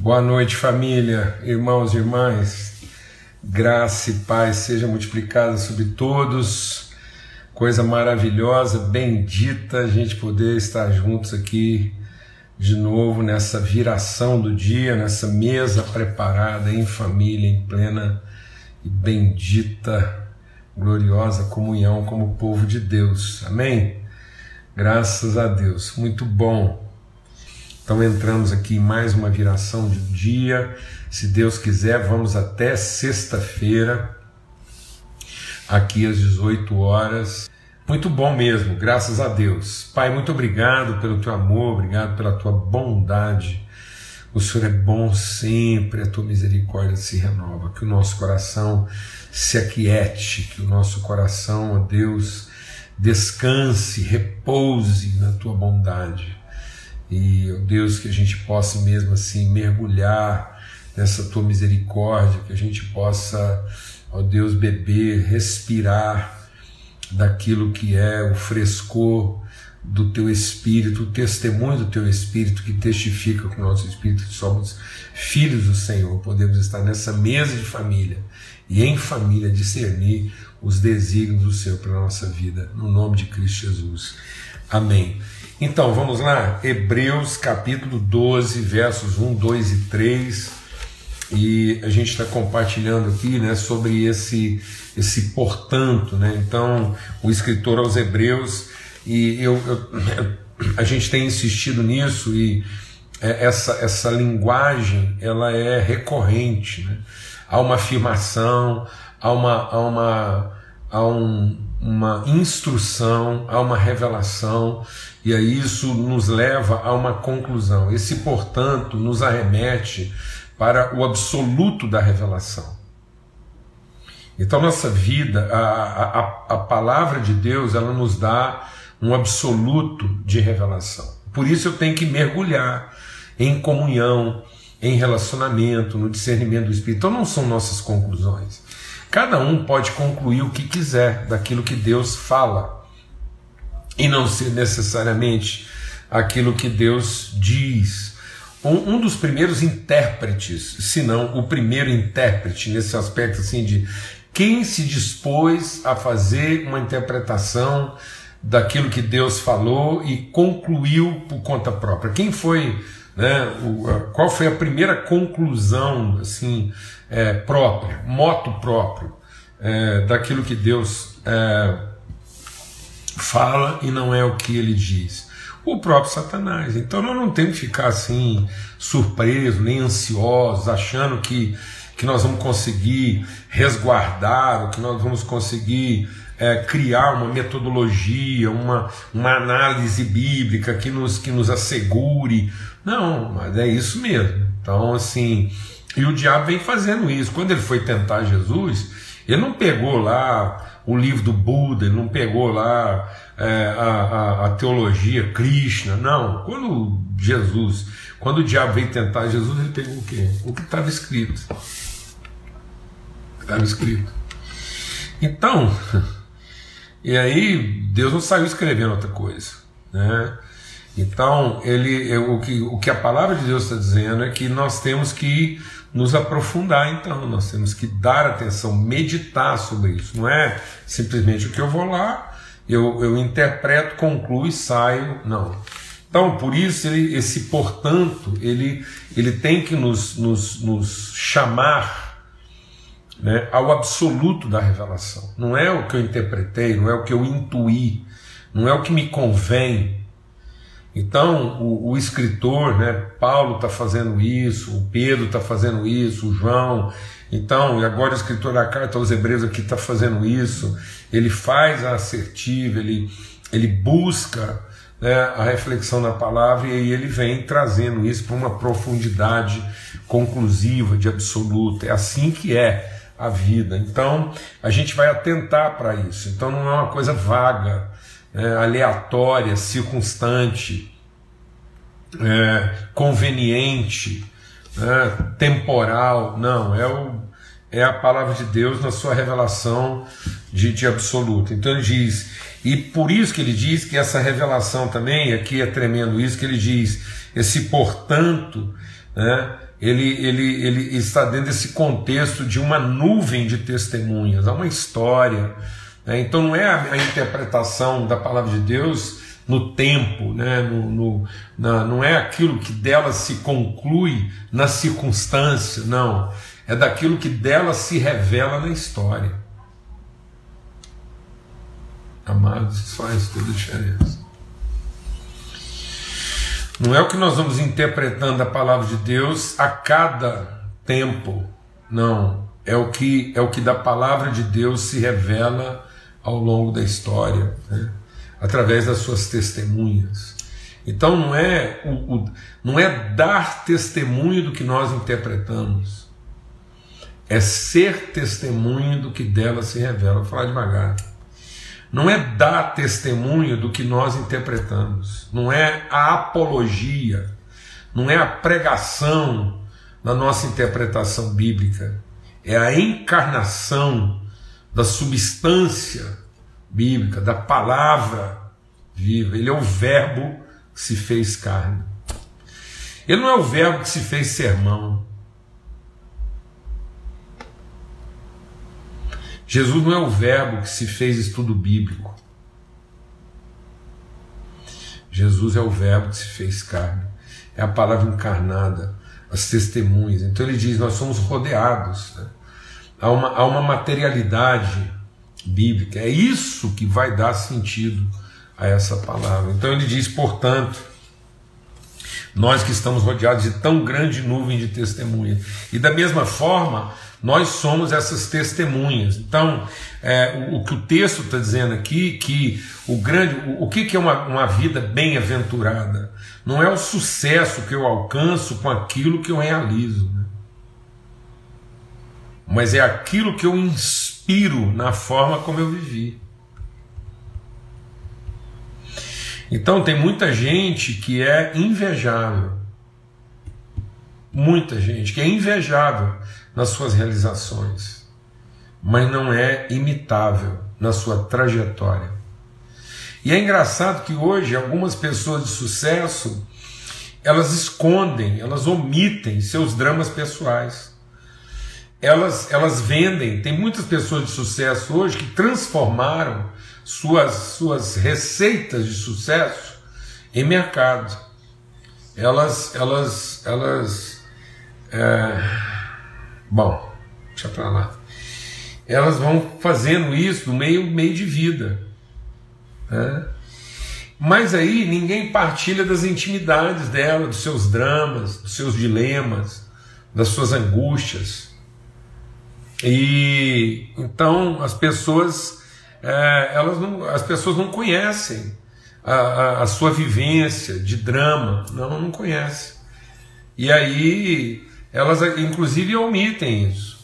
Boa noite, família, irmãos e irmãs. Graça e paz seja multiplicada sobre todos. Coisa maravilhosa, bendita a gente poder estar juntos aqui de novo nessa viração do dia, nessa mesa preparada em família, em plena e bendita, gloriosa comunhão como povo de Deus. Amém? Graças a Deus. Muito bom então entramos aqui em mais uma viração de dia. Se Deus quiser, vamos até sexta-feira, aqui às 18 horas. Muito bom mesmo, graças a Deus. Pai, muito obrigado pelo teu amor, obrigado pela tua bondade. O Senhor é bom sempre, a tua misericórdia se renova. Que o nosso coração se aquiete, que o nosso coração, ó Deus, descanse, repouse na tua bondade. E, ó Deus, que a gente possa mesmo assim mergulhar nessa tua misericórdia, que a gente possa, ó Deus, beber, respirar daquilo que é o frescor do teu espírito, o testemunho do teu espírito que testifica com o nosso espírito que somos filhos do Senhor. Podemos estar nessa mesa de família e em família discernir os desígnios do Senhor para a nossa vida, no nome de Cristo Jesus. Amém. Então, vamos lá, Hebreus capítulo 12, versos 1, 2 e 3. E a gente está compartilhando aqui né, sobre esse, esse portanto. Né? Então, o escritor aos Hebreus, e eu, eu a gente tem insistido nisso, e é, essa, essa linguagem ela é recorrente. Né? Há uma afirmação, há uma, há uma, há um, uma instrução, há uma revelação, e aí isso nos leva a uma conclusão. Esse, portanto, nos arremete para o absoluto da revelação. Então, nossa vida, a, a, a palavra de Deus, ela nos dá um absoluto de revelação. Por isso eu tenho que mergulhar em comunhão, em relacionamento, no discernimento do Espírito. Então, não são nossas conclusões. Cada um pode concluir o que quiser daquilo que Deus fala e não ser necessariamente aquilo que Deus diz. Um, dos primeiros intérpretes, se não o primeiro intérprete nesse aspecto assim de quem se dispôs a fazer uma interpretação daquilo que Deus falou e concluiu por conta própria. Quem foi, né, o, qual foi a primeira conclusão assim é, própria, moto próprio é, daquilo que Deus é, fala e não é o que ele diz. O próprio Satanás. Então nós não temos que ficar assim surpresos, nem ansiosos, achando que, que nós vamos conseguir resguardar, ou que nós vamos conseguir é, criar uma metodologia, uma, uma análise bíblica que nos, que nos assegure. Não, mas é isso mesmo. Então, assim, e o diabo vem fazendo isso. Quando ele foi tentar Jesus, ele não pegou lá o livro do Buda, ele não pegou lá é, a, a, a, teologia Krishna, não. Quando Jesus, quando o diabo veio tentar Jesus, ele pegou o quê? O que estava escrito. Estava escrito. Então, e aí Deus não saiu escrevendo outra coisa, né? Então, ele, o, que, o que a palavra de Deus está dizendo é que nós temos que nos aprofundar, então, nós temos que dar atenção, meditar sobre isso. Não é simplesmente o que eu vou lá, eu, eu interpreto, concluo e saio. Não. Então, por isso, ele, esse portanto, ele, ele tem que nos, nos, nos chamar né, ao absoluto da revelação. Não é o que eu interpretei, não é o que eu intuí, não é o que me convém, então, o, o escritor, né, Paulo está fazendo isso, o Pedro está fazendo isso, o João. Então, e agora o escritor da carta aos Hebreus aqui está fazendo isso. Ele faz a assertiva, ele, ele busca né, a reflexão na palavra e aí ele vem trazendo isso para uma profundidade conclusiva, de absoluta. É assim que é a vida. Então, a gente vai atentar para isso. Então, não é uma coisa vaga é, aleatória, circunstante, é, conveniente, é, temporal. Não, é, o, é a palavra de Deus na sua revelação de, de absoluto. Então ele diz, e por isso que ele diz que essa revelação também, aqui é tremendo isso, que ele diz, esse portanto né? Ele, ele, ele está dentro desse contexto de uma nuvem de testemunhas, há uma história. Né? Então não é a, interpretação da palavra de Deus no tempo, né? no, no na, não é aquilo que dela se conclui na circunstância, não. É daquilo que dela se revela na história. Amados, isso faz toda a diferença. Não é o que nós vamos interpretando a palavra de Deus a cada tempo. Não, é o que é o que da palavra de Deus se revela ao longo da história, né? através das suas testemunhas. Então não é o, o, não é dar testemunho do que nós interpretamos, é ser testemunho do que dela se revela. Vou falar devagar não é dar testemunho do que nós interpretamos, não é a apologia, não é a pregação da nossa interpretação bíblica, é a encarnação da substância bíblica, da palavra viva. Ele é o Verbo que se fez carne. Ele não é o Verbo que se fez sermão. Jesus não é o Verbo que se fez estudo bíblico. Jesus é o Verbo que se fez carne. É a palavra encarnada, as testemunhas. Então ele diz: nós somos rodeados. Né? Há, uma, há uma materialidade bíblica. É isso que vai dar sentido a essa palavra. Então ele diz: portanto, nós que estamos rodeados de tão grande nuvem de testemunhas. E da mesma forma, nós somos essas testemunhas. Então, é, o, o, que o texto está dizendo aqui, que o grande, o, o que, que é uma, uma vida bem-aventurada? Não é o sucesso que eu alcanço com aquilo que eu realizo, né? mas é aquilo que eu inspiro na forma como eu vivi. Então tem muita gente que é invejável. Muita gente que é invejável nas suas realizações, mas não é imitável na sua trajetória. E é engraçado que hoje algumas pessoas de sucesso elas escondem, elas omitem seus dramas pessoais. Elas, elas vendem. Tem muitas pessoas de sucesso hoje que transformaram suas, suas receitas de sucesso em mercado. Elas, elas, elas é, Bom, deixa para lá. Elas vão fazendo isso no meio, meio de vida. Né? Mas aí ninguém partilha das intimidades dela, dos seus dramas, dos seus dilemas, das suas angústias. E então as pessoas, é, elas não, as pessoas não conhecem a, a, a, sua vivência de drama, não, não conhecem. E aí elas inclusive omitem isso.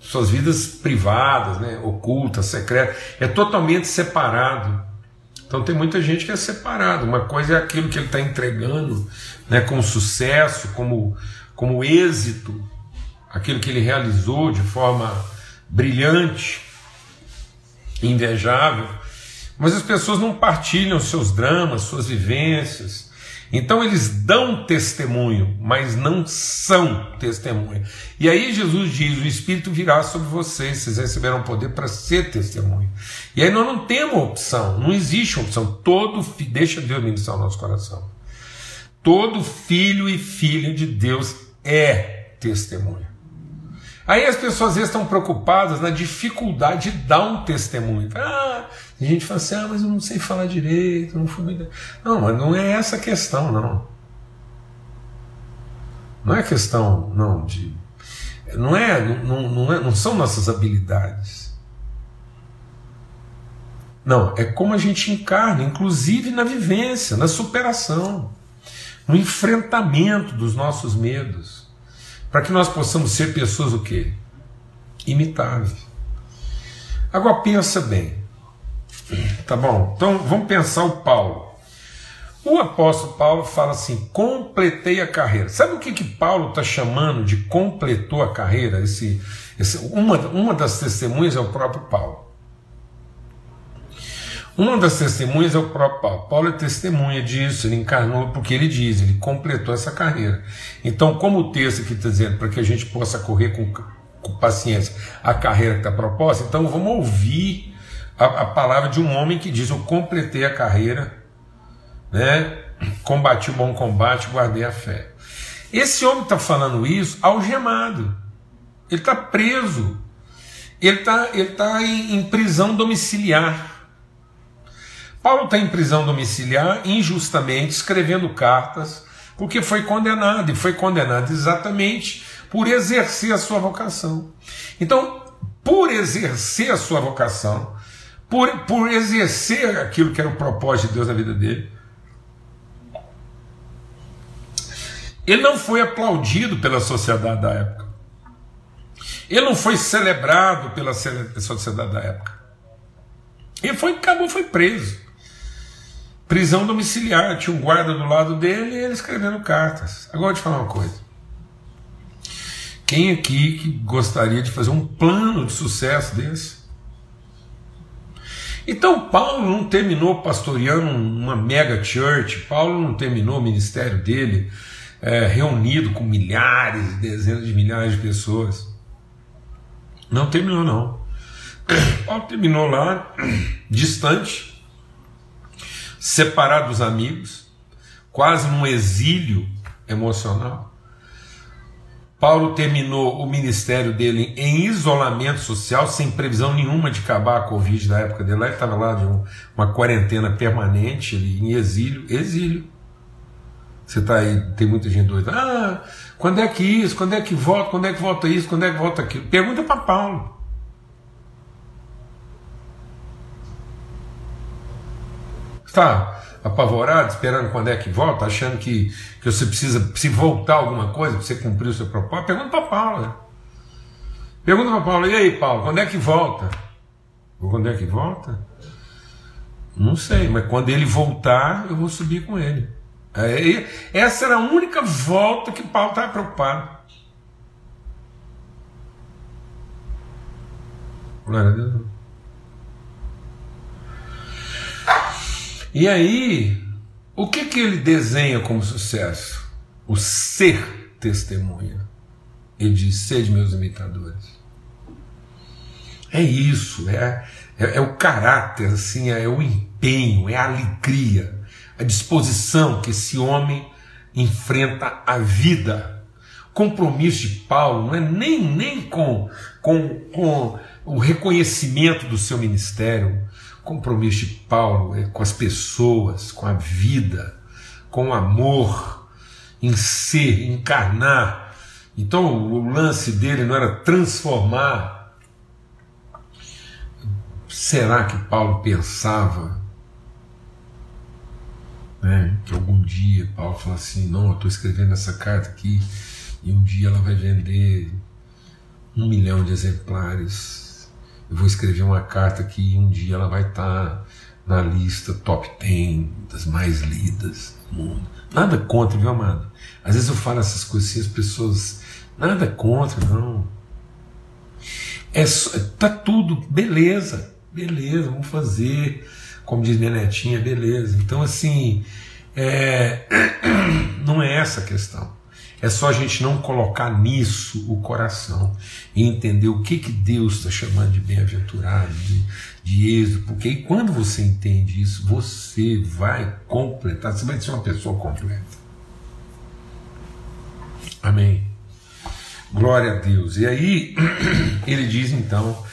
Suas vidas privadas, né, ocultas, secretas, é totalmente separado. Então tem muita gente que é separado. Uma coisa é aquilo que ele está entregando né, como sucesso, como, como êxito, aquilo que ele realizou de forma brilhante, invejável. Mas as pessoas não partilham seus dramas, suas vivências, então eles dão testemunho, mas não são testemunho. E aí Jesus diz: o Espírito virá sobre vocês, vocês receberão poder para ser testemunho. E aí nós não temos opção, não existe opção. Todo deixa Deus ministrar o nosso coração. Todo filho e filha de Deus é testemunho. Aí as pessoas às vezes estão preocupadas na dificuldade de dar um testemunho. Ah, a gente fala assim, ah, mas eu não sei falar direito, não fui. Não, mas não é essa a questão, não. Não é questão, não, de. Não é, não, não, é, não são nossas habilidades. Não, é como a gente encarna, inclusive na vivência, na superação, no enfrentamento dos nossos medos, para que nós possamos ser pessoas o quê? Imitáveis. Agora pensa bem, Tá bom? Então vamos pensar o Paulo. O apóstolo Paulo fala assim: completei a carreira. Sabe o que, que Paulo está chamando de completou a carreira? Esse, esse, uma, uma das testemunhas é o próprio Paulo. Uma das testemunhas é o próprio Paulo. Paulo é testemunha disso, ele encarnou, porque ele diz, ele completou essa carreira. Então, como o texto aqui está dizendo, para que a gente possa correr com, com paciência a carreira que está proposta, então vamos ouvir a, a, palavra de um homem que diz: Eu completei a carreira, né? combati o bom combate, guardei a fé. Esse homem está falando isso algemado, ele está preso, ele está ele tá em, em prisão domiciliar. Paulo está em prisão domiciliar injustamente, escrevendo cartas, porque foi condenado, e foi condenado exatamente por exercer a sua vocação. Então, por exercer a sua vocação, por, por exercer aquilo que era o propósito de Deus na vida dele, ele não foi aplaudido pela sociedade da época. Ele não foi celebrado pela sociedade da época. Ele foi, acabou, foi preso prisão domiciliar, tinha um guarda do lado dele e ele escrevendo cartas. Agora eu te falar uma coisa. Quem aqui que gostaria de fazer um plano de sucesso desse? Então Paulo não terminou pastoreando uma mega church, Paulo não terminou o ministério dele é, reunido com milhares, dezenas de milhares de pessoas. Não terminou não. Paulo terminou lá, distante, separado dos amigos, quase num exílio emocional. Paulo terminou o ministério dele em isolamento social, sem previsão nenhuma de acabar a Covid da época dele. Ele estava lá de um, uma quarentena permanente, ele, em exílio. Exílio. Você está aí, tem muita gente doida. Ah, quando é que isso? Quando é que volta? Quando é que volta isso? Quando é que volta aquilo? Pergunta para Paulo. Está apavorado, esperando quando é que volta, achando que, que você precisa se voltar alguma coisa para você cumprir o seu propósito? Pergunta para Paulo. Né? Pergunta para Paulo, e aí, Paulo, quando é que volta? Quando é que volta? Não sei, mas quando ele voltar, eu vou subir com ele. É, essa era a única volta que Paulo estava preocupado. Glória a Deus. E aí, o que, que ele desenha como sucesso? O ser testemunha. Ele diz: sede meus imitadores. É isso, é, é, é, o caráter, assim, é o empenho, é a alegria, a disposição que esse homem enfrenta a vida. Compromisso de Paulo não é nem, nem com, com, com o reconhecimento do seu ministério, compromisso de Paulo é com as pessoas, com a vida, com o amor, em ser, encarnar. Então o lance dele não era transformar. Será que Paulo pensava né, que algum dia Paulo falou assim: não, eu estou escrevendo essa carta aqui e um dia ela vai vender um milhão de exemplares eu vou escrever uma carta que um dia ela vai estar na lista top 10 das mais lidas do mundo. Nada contra, viu, amado? Às vezes eu falo essas coisas assim, as pessoas. Nada contra, não. É, tá tudo, beleza, beleza, vamos fazer. Como diz minha netinha, beleza. Então, assim, é, não é essa a questão. É só a gente não colocar nisso o coração e entender o que, que Deus está chamando de bem-aventurado, de, de êxito, porque quando você entende isso, você vai completar, você vai ser uma pessoa completa. Amém. Glória a Deus. E aí, ele diz então,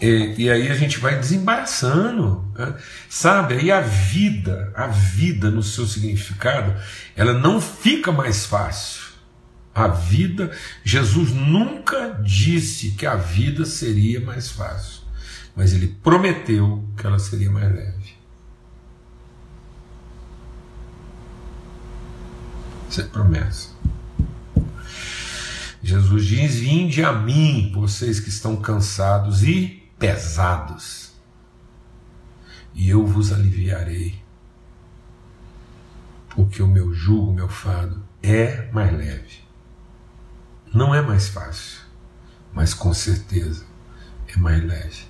e, e, aí a gente vai desembaraçando, né? sabe? Aí a vida, a vida no seu significado, ela não fica mais fácil a vida, Jesus nunca disse que a vida seria mais fácil, mas ele prometeu que ela seria mais leve. Isso é promessa. Jesus diz: Vinde a mim, vocês que estão cansados e pesados, e eu vos aliviarei, porque o meu jugo, o meu fado é mais leve. Não é mais fácil, mas com certeza é mais leve.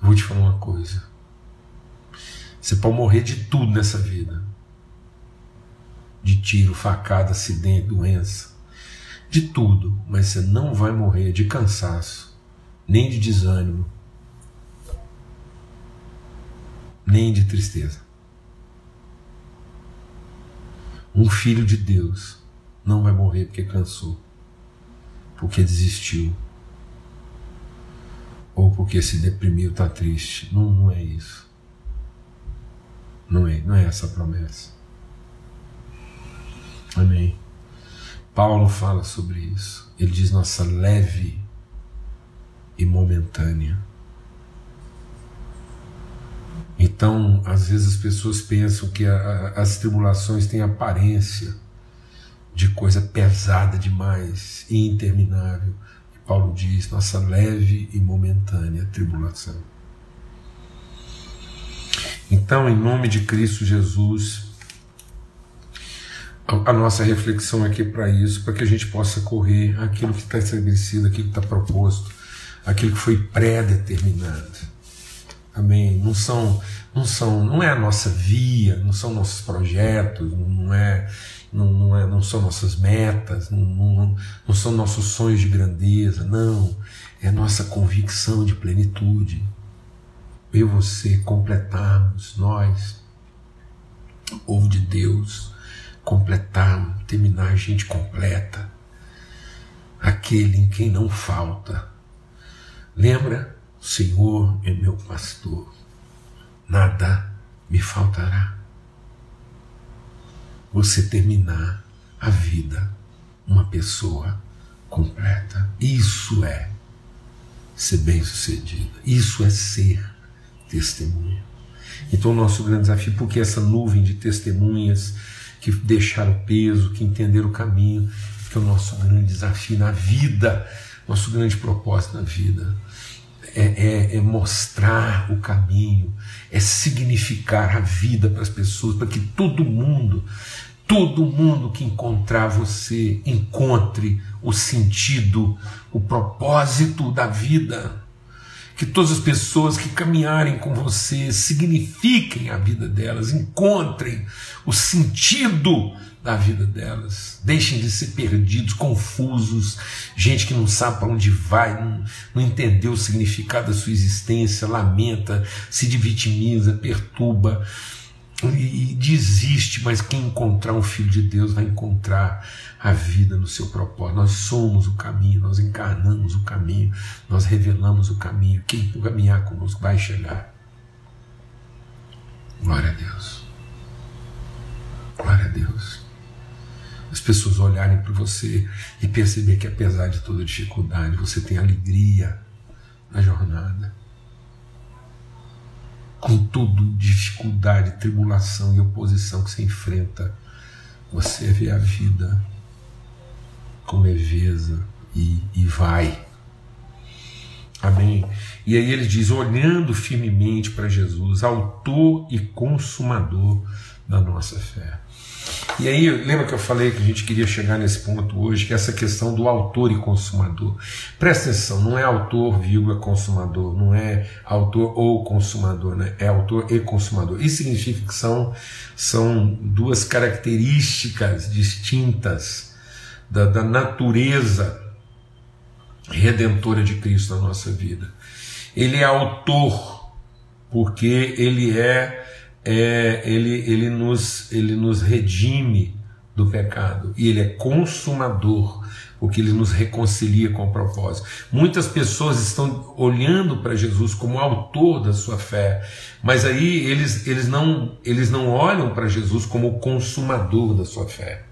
Vou te falar uma coisa. Você pode morrer de tudo nessa vida: de tiro, facada, acidente, doença, de tudo, mas você não vai morrer de cansaço, nem de desânimo, nem de tristeza. Um filho de Deus não vai morrer porque cansou, porque desistiu, ou porque se deprimiu, está triste. Não, não é isso. Não é, não é essa a promessa. Amém. Paulo fala sobre isso. Ele diz nossa leve e momentânea. Então, às vezes as pessoas pensam que a, a, as tribulações têm aparência de coisa pesada demais e interminável. Paulo diz, nossa leve e momentânea tribulação. Então, em nome de Cristo Jesus, a nossa reflexão aqui é para isso, para que a gente possa correr aquilo que está estabelecido, aquilo que está proposto, aquilo que foi pré-determinado. Amém. Não são, não são, não é a nossa via, não são nossos projetos, não é não, não, é, não são nossas metas, não, não, não são nossos sonhos de grandeza, não. É nossa convicção de plenitude. Eu e você completarmos, nós, povo de Deus, completarmos, terminar a gente completa, aquele em quem não falta. Lembra? O Senhor é meu pastor, nada me faltará você terminar a vida uma pessoa completa. Isso é ser bem-sucedida. Isso é ser testemunha. Então, o nosso grande desafio, porque essa nuvem de testemunhas que deixaram peso, que entenderam o caminho, que é o nosso grande desafio na vida, nosso grande propósito na vida. É, é, é, mostrar o caminho, é significar a vida para as pessoas, para que todo mundo todo mundo que encontrar você encontre o sentido, o propósito da vida. Que todas as pessoas que caminharem com você signifiquem a vida delas, encontrem o sentido da vida delas. Deixem de ser perdidos, confusos, gente que não sabe para onde vai, não, não entendeu o significado da sua existência, lamenta, se vitimiza, perturba e desiste, mas quem encontrar um filho de Deus vai encontrar a vida no seu propósito. Nós somos o caminho, nós encarnamos o caminho, nós revelamos o caminho. Quem caminhar conosco vai chegar. Glória a Deus. Glória a Deus. As pessoas olharem para você e perceber que apesar de toda dificuldade, você tem alegria na jornada com tudo, dificuldade, tribulação e oposição que você enfrenta, você vê a vida com leveza e, e vai. Amém? E aí ele diz: olhando firmemente para Jesus, autor e consumador da nossa fé. E aí, lembra que eu falei que a gente queria chegar nesse ponto hoje, que é essa questão do autor e consumador. Presta atenção, não é autor, vírgula, consumador, não é autor ou consumador, né? é autor e consumador. Isso significa que são, são duas características distintas da, da natureza redentora de Cristo na nossa vida. Ele é autor, porque ele é é, ele, ele, nos, ele nos redime do pecado e ele é consumador, porque ele nos reconcilia com o propósito. Muitas pessoas estão olhando para Jesus como autor da sua fé, mas aí eles, eles, não, eles não olham para Jesus como o consumador da sua fé.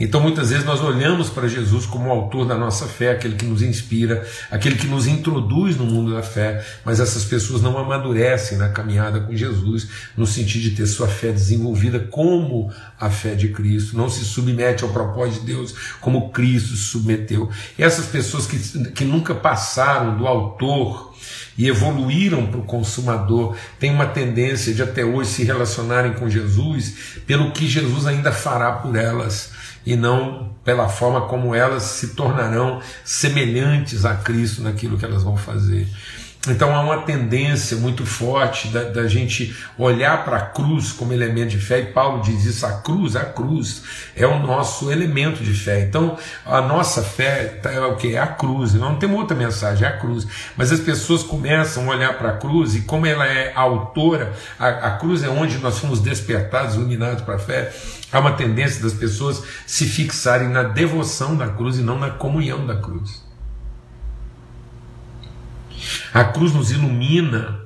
Então muitas vezes nós olhamos para Jesus como o autor da nossa fé, aquele que nos inspira, aquele que nos introduz no mundo da fé, mas essas pessoas não amadurecem na caminhada com Jesus, no sentido de ter sua fé desenvolvida como a fé de Cristo, não se submete ao propósito de Deus como Cristo se submeteu. E essas pessoas que, que nunca passaram do autor e evoluíram para o consumador, têm uma tendência de até hoje se relacionarem com Jesus pelo que Jesus ainda fará por elas e não pela forma como elas se tornarão semelhantes a Cristo naquilo que elas vão fazer. Então há uma tendência muito forte da, da gente olhar para a cruz como elemento de fé, e Paulo diz isso: a cruz, a cruz é o nosso elemento de fé. Então a nossa fé é o que? É a cruz. Não tem outra mensagem, é a cruz. Mas as pessoas começam a olhar para a cruz e, como ela é autora, a, a cruz é onde nós fomos despertados, iluminados para a fé. Há uma tendência das pessoas se fixarem na devoção da cruz e não na comunhão da cruz. A cruz nos ilumina,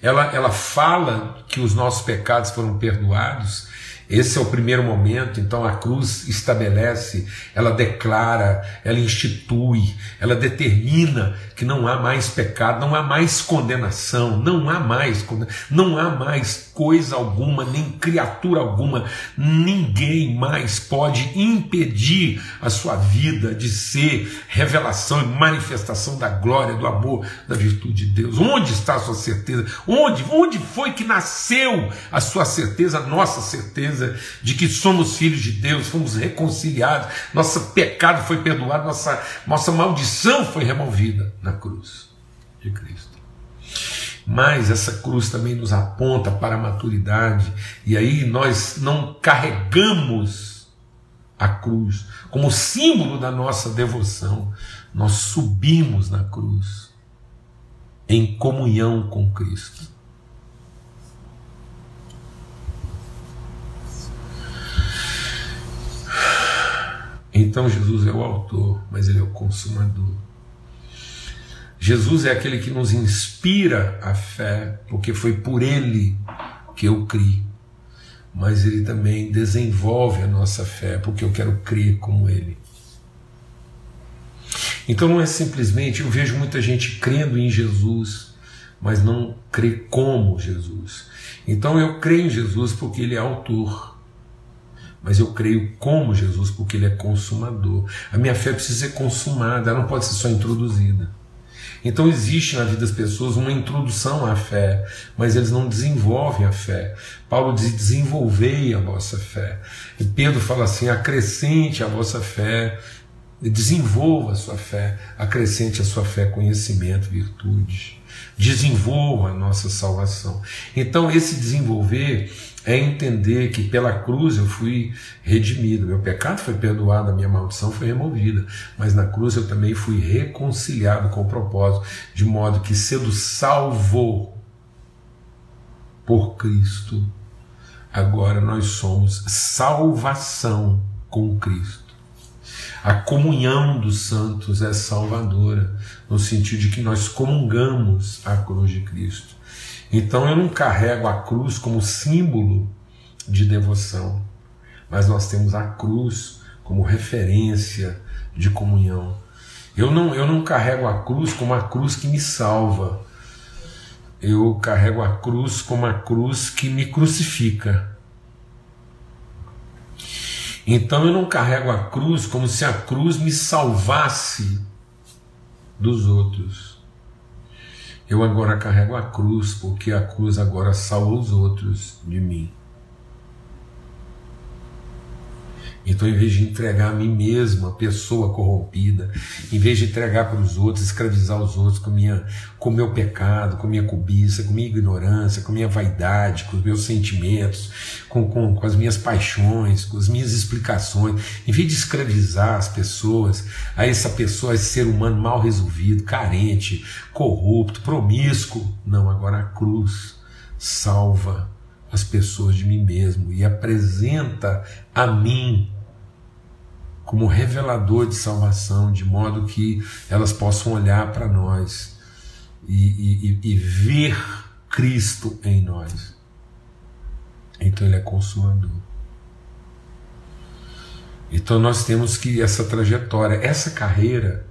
ela, ela fala que os nossos pecados foram perdoados, esse é o primeiro momento, então a cruz estabelece, ela declara, ela institui, ela determina que não há mais pecado, não há mais condenação, não há mais, não há mais coisa alguma, nem criatura alguma, ninguém mais pode impedir a sua vida de ser revelação e manifestação da glória, do amor, da virtude de Deus. Onde está a sua certeza? Onde? Onde foi que nasceu a sua certeza, a nossa certeza de que somos filhos de Deus, fomos reconciliados, nosso pecado foi perdoado, nossa, nossa maldição foi removida na cruz de Cristo. Mas essa cruz também nos aponta para a maturidade, e aí nós não carregamos a cruz como símbolo da nossa devoção, nós subimos na cruz em comunhão com Cristo. Então Jesus é o autor, mas ele é o consumador. Jesus é aquele que nos inspira a fé, porque foi por ele que eu criei. Mas ele também desenvolve a nossa fé, porque eu quero crer como ele. Então não é simplesmente, eu vejo muita gente crendo em Jesus, mas não crê como Jesus. Então eu creio em Jesus porque ele é autor. Mas eu creio como Jesus porque ele é consumador. A minha fé precisa ser consumada, ela não pode ser só introduzida. Então existe na vida das pessoas uma introdução à fé, mas eles não desenvolvem a fé. Paulo diz: desenvolvei a vossa fé. E Pedro fala assim: acrescente a vossa fé, desenvolva a sua fé, acrescente a sua fé conhecimento, virtude. Desenvolva a nossa salvação. Então, esse desenvolver é entender que pela cruz eu fui redimido, meu pecado foi perdoado, a minha maldição foi removida, mas na cruz eu também fui reconciliado com o propósito, de modo que sendo salvo por Cristo, agora nós somos salvação com Cristo. A comunhão dos santos é salvadora, no sentido de que nós comungamos a cruz de Cristo. Então eu não carrego a cruz como símbolo de devoção, mas nós temos a cruz como referência de comunhão. Eu não, eu não carrego a cruz como a cruz que me salva. Eu carrego a cruz como a cruz que me crucifica. Então eu não carrego a cruz como se a cruz me salvasse dos outros. Eu agora carrego a cruz, porque a cruz agora salva os outros de mim. Então, em vez de entregar a mim mesmo, a pessoa corrompida, em vez de entregar para os outros, escravizar os outros com minha, com meu pecado, com minha cobiça, com minha ignorância, com minha vaidade, com os meus sentimentos, com, com, com as minhas paixões, com as minhas explicações, em vez de escravizar as pessoas, a essa pessoa, esse ser humano mal resolvido, carente, corrupto, promíscuo, não, agora a cruz salva as pessoas de mim mesmo e apresenta a mim como revelador de salvação, de modo que elas possam olhar para nós e, e, e, ver Cristo em nós. Então Ele é consumador. Então nós temos que essa trajetória, essa carreira,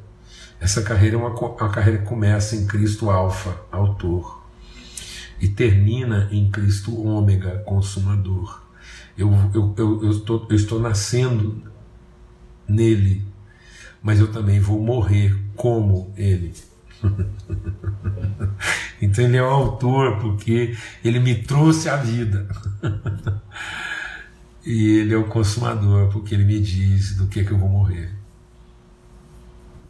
essa carreira é uma, uma carreira que começa em Cristo Alfa, autor e termina em Cristo ômega, consumador. Eu, eu, eu, eu, estou, eu estou nascendo nele, mas eu também vou morrer como ele. então ele é o autor porque ele me trouxe a vida. e ele é o consumador porque ele me diz do que, que eu vou morrer.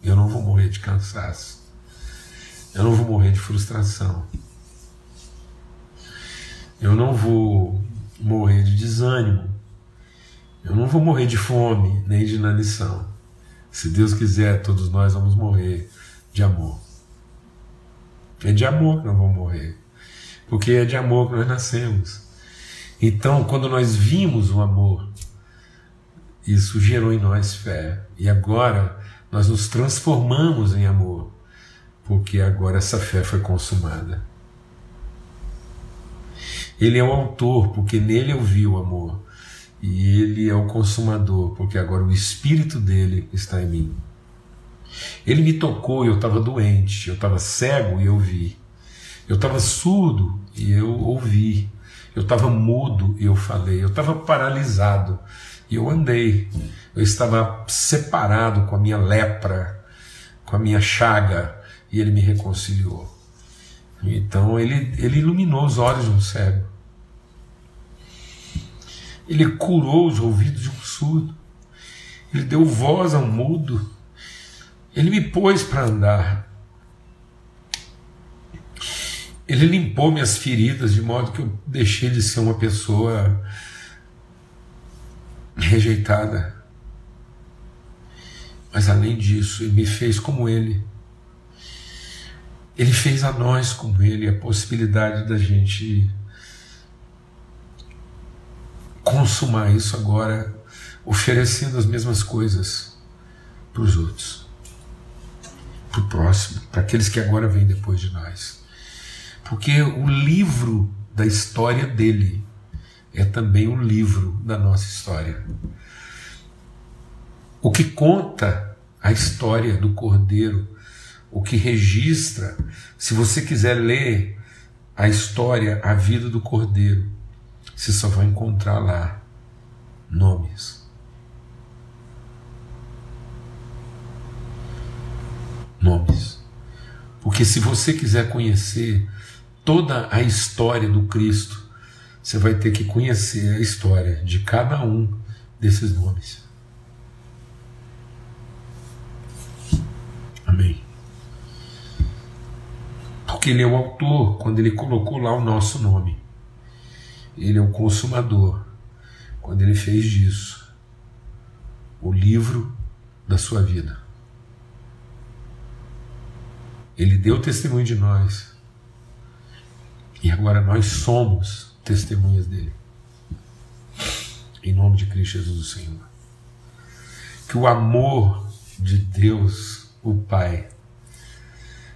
Eu não vou morrer de cansaço. Eu não vou morrer de frustração. Eu não vou morrer de desânimo. Eu não vou morrer de fome, nem de inanição. Se Deus quiser, todos nós vamos morrer de amor. É de amor que nós vamos morrer. Porque é de amor que nós nascemos. Então, quando nós vimos o amor, isso gerou em nós fé. E agora nós nos transformamos em amor, porque agora essa fé foi consumada. Ele é o autor, porque nele eu vi o amor. E ele é o consumador, porque agora o espírito dele está em mim. Ele me tocou e eu estava doente, eu estava cego e eu vi. Eu estava surdo e eu ouvi. Eu estava mudo e eu falei. Eu estava paralisado e eu andei. Eu estava separado com a minha lepra, com a minha chaga, e ele me reconciliou. Então ele, ele iluminou os olhos de um cego. Ele curou os ouvidos de um surdo. Ele deu voz a um mudo. Ele me pôs para andar. Ele limpou minhas feridas de modo que eu deixei de ser uma pessoa rejeitada. Mas além disso, ele me fez como ele. Ele fez a nós como ele a possibilidade da gente consumar isso agora, oferecendo as mesmas coisas para os outros, para o próximo, para aqueles que agora vêm depois de nós. Porque o livro da história dele é também o livro da nossa história. O que conta a história do Cordeiro, o que registra, se você quiser ler a história, a vida do Cordeiro, você só vai encontrar lá nomes. Nomes. Porque se você quiser conhecer toda a história do Cristo, você vai ter que conhecer a história de cada um desses nomes. Amém. Porque ele é o autor, quando ele colocou lá o nosso nome. Ele é o consumador, quando ele fez disso o livro da sua vida. Ele deu testemunho de nós. E agora nós somos testemunhas dele. Em nome de Cristo Jesus, o Senhor. Que o amor de Deus, o Pai,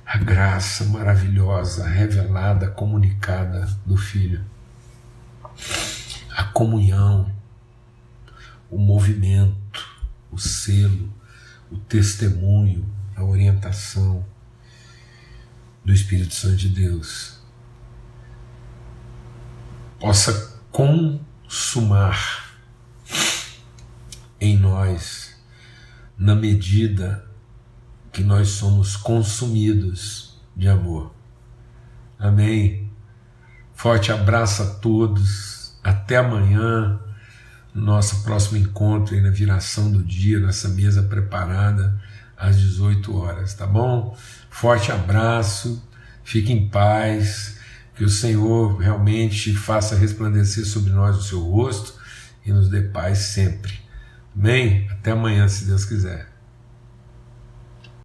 a graça maravilhosa, revelada, comunicada do Filho, a comunhão, o movimento, o selo, o testemunho, a orientação do Espírito Santo de Deus possa consumar em nós, na medida que nós somos consumidos de amor. Amém. Forte abraço a todos. Até amanhã, no nosso próximo encontro e na viração do dia, nessa mesa preparada às 18 horas, tá bom? Forte abraço. Fique em paz que o Senhor realmente faça resplandecer sobre nós o seu rosto e nos dê paz sempre. Amém? Até amanhã, se Deus quiser.